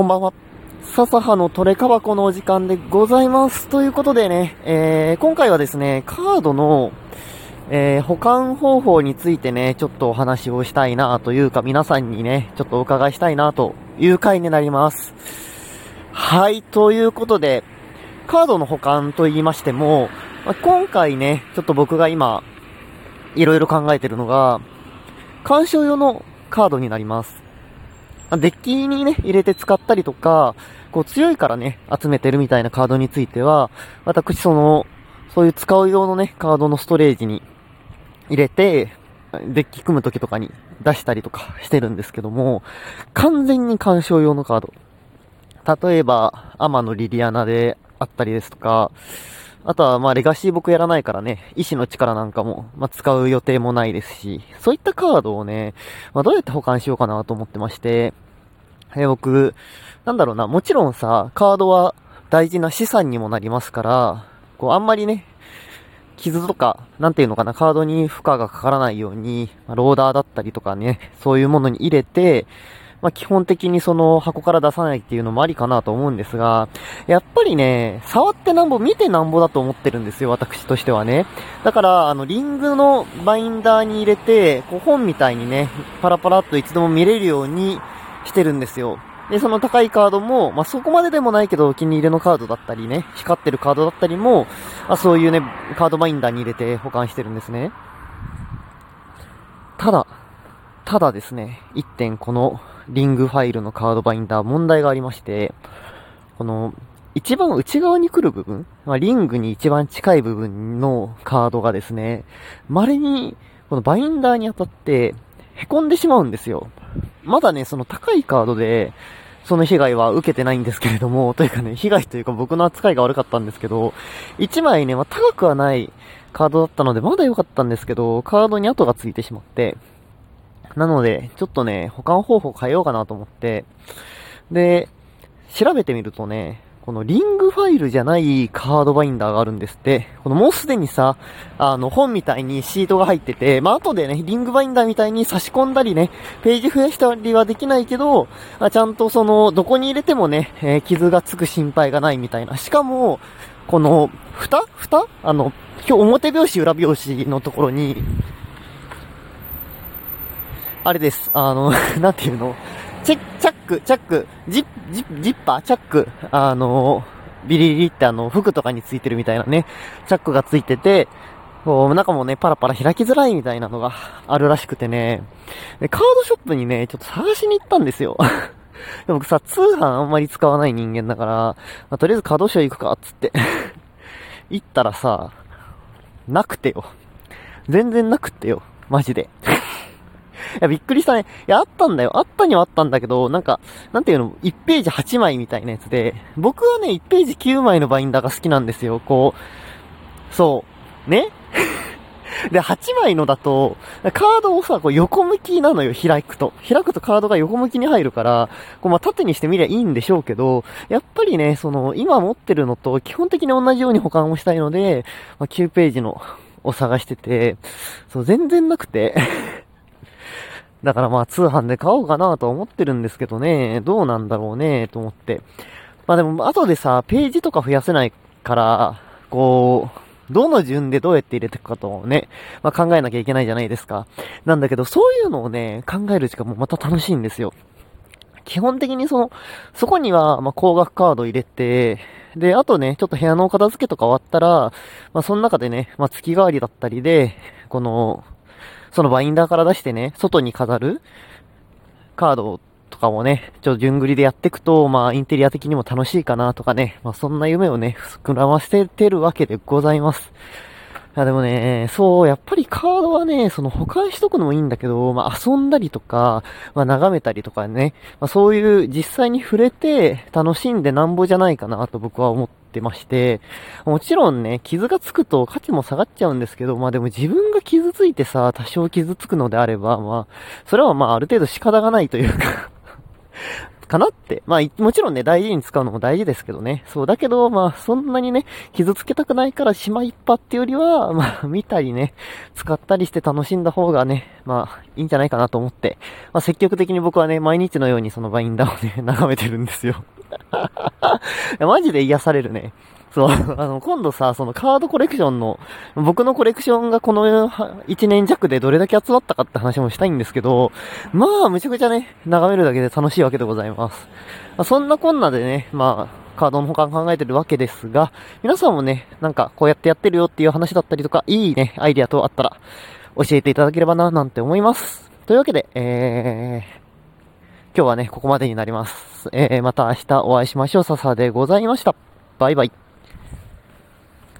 こんばんは。笹葉のトレカバコのお時間でございます。ということでね、えー、今回はですね、カードの、えー、保管方法についてね、ちょっとお話をしたいなというか、皆さんにね、ちょっとお伺いしたいなという回になります。はい、ということで、カードの保管と言いましても、ま、今回ね、ちょっと僕が今、いろいろ考えてるのが、鑑賞用のカードになります。まデッキにね、入れて使ったりとか、こう強いからね、集めてるみたいなカードについては、私その、そういう使う用のね、カードのストレージに入れて、デッキ組む時とかに出したりとかしてるんですけども、完全に鑑賞用のカード。例えば、アマのリリアナであったりですとか、あとは、まあ、レガシー僕やらないからね、意志の力なんかも、まあ、使う予定もないですし、そういったカードをね、まあ、どうやって保管しようかなと思ってまして、え僕、なんだろうな、もちろんさ、カードは大事な資産にもなりますから、こう、あんまりね、傷とか、なんていうのかな、カードに負荷がかからないように、ま、ローダーだったりとかね、そういうものに入れて、まあ、基本的にその箱から出さないっていうのもありかなと思うんですが、やっぱりね、触ってなんぼ、見てなんぼだと思ってるんですよ、私としてはね。だから、あの、リングのバインダーに入れて、こう本みたいにね、パラパラっといつでも見れるようにしてるんですよ。で、その高いカードも、まあ、そこまででもないけど、お気に入りのカードだったりね、光ってるカードだったりも、あ、そういうね、カードバインダーに入れて保管してるんですね。ただ、ただですね、一点このリングファイルのカードバインダー問題がありまして、この一番内側に来る部分、まあ、リングに一番近い部分のカードがですね、稀にこのバインダーに当たって凹んでしまうんですよ。まだね、その高いカードで、その被害は受けてないんですけれども、というかね、被害というか僕の扱いが悪かったんですけど、1枚ね、まあ、高くはないカードだったので、まだ良かったんですけど、カードに跡がついてしまって、なので、ちょっとね、保管方法変えようかなと思って、で、調べてみるとね、このリングファイルじゃないカードバインダーがあるんですって。このもうすでにさ、あの本みたいにシートが入ってて、まあ、後でね、リングバインダーみたいに差し込んだりね、ページ増やしたりはできないけど、あちゃんとその、どこに入れてもね、えー、傷がつく心配がないみたいな。しかも、この、蓋？蓋？あの、今日表拍子裏拍子のところに、あれです。あの、なんていうの？チェッチャック、チャック、ジッ、ジッ、ジッパー、チャック、あの、ビリリってあの、服とかについてるみたいなね、チャックがついてて、こう、中もね、パラパラ開きづらいみたいなのがあるらしくてね、で、カードショップにね、ちょっと探しに行ったんですよ。で僕さ、通販あんまり使わない人間だから、まあ、とりあえずカードショー行くか、つって行ったらさ、なくてよ。全然なくてよ。マジで。いや、びっくりしたね。いや、あったんだよ。あったにはあったんだけど、なんか、なんていうの、1ページ8枚みたいなやつで、僕はね、1ページ9枚のバインダーが好きなんですよ。こう、そう。ね？で、8枚のだと、カードをさ、こう横向きなのよ、開くと。開くとカードが横向きに入るから、こうま、縦にしてみりゃいいんでしょうけど、やっぱりね、その、今持ってるのと基本的に同じように保管をしたいので、まあ、9ページのを探してて、そう、全然なくてだからまあ通販で買おうかなと思ってるんですけどね、どうなんだろうね、と思って。まあでも後でさ、ページとか増やせないから、こう、どの順でどうやって入れていくかとね、まあ考えなきゃいけないじゃないですか。なんだけど、そういうのをね、考える時間もまた楽しいんですよ。基本的にその、そこには、ま、高額カード入れて、で、あとね、ちょっと部屋のお片付けとか終わったら、まあ、その中でね、まあ、月替わりだったりで、この、そのバインダーから出してね、外に飾るカードとかもね、ちょっと順繰りでやっていくと、まあ、インテリア的にも楽しいかなとかね、まあ、そんな夢をね、膨らませてるわけでございます。いやでもね、そう、やっぱりカードはね、その保管しとくのもいいんだけど、まあ遊んだりとか、まあ眺めたりとかね、まあそういう実際に触れて楽しんでなんぼじゃないかなと僕は思ってまして、もちろんね、傷がつくと価値も下がっちゃうんですけど、まあでも自分が傷ついてさ、多少傷つくのであれば、まあ、それはまあある程度仕方がないというかかなって。まあ、もちろんね、大事に使うのも大事ですけどね。そう、だけど、まあ、そんなにね、傷つけたくないからしまいっぱっていうよりは、まあ、見たりね、使ったりして楽しんだ方がね、まあ、いいんじゃないかなと思って、まあ、積極的に僕はね、毎日のようにそのバインダーをね、眺めてるんですよ。マジで癒されるね。そう、あの、今度さ、そのカードコレクションの、僕のコレクションがこの1年弱でどれだけ集まったかって話もしたいんですけど、まあ、むちゃくちゃね、眺めるだけで楽しいわけでございます。ま、そんなこんなでね、まあ、カードの保管考えてるわけですが、皆さんもね、なんかこうやってやってるよっていう話だったりとか、いいね、アイディアとあったら、教えていただければな、なんて思います。というわけで、えー、今日はね、ここまでになります。えー、また明日お会いしましょう。笹でございました。バイバイ。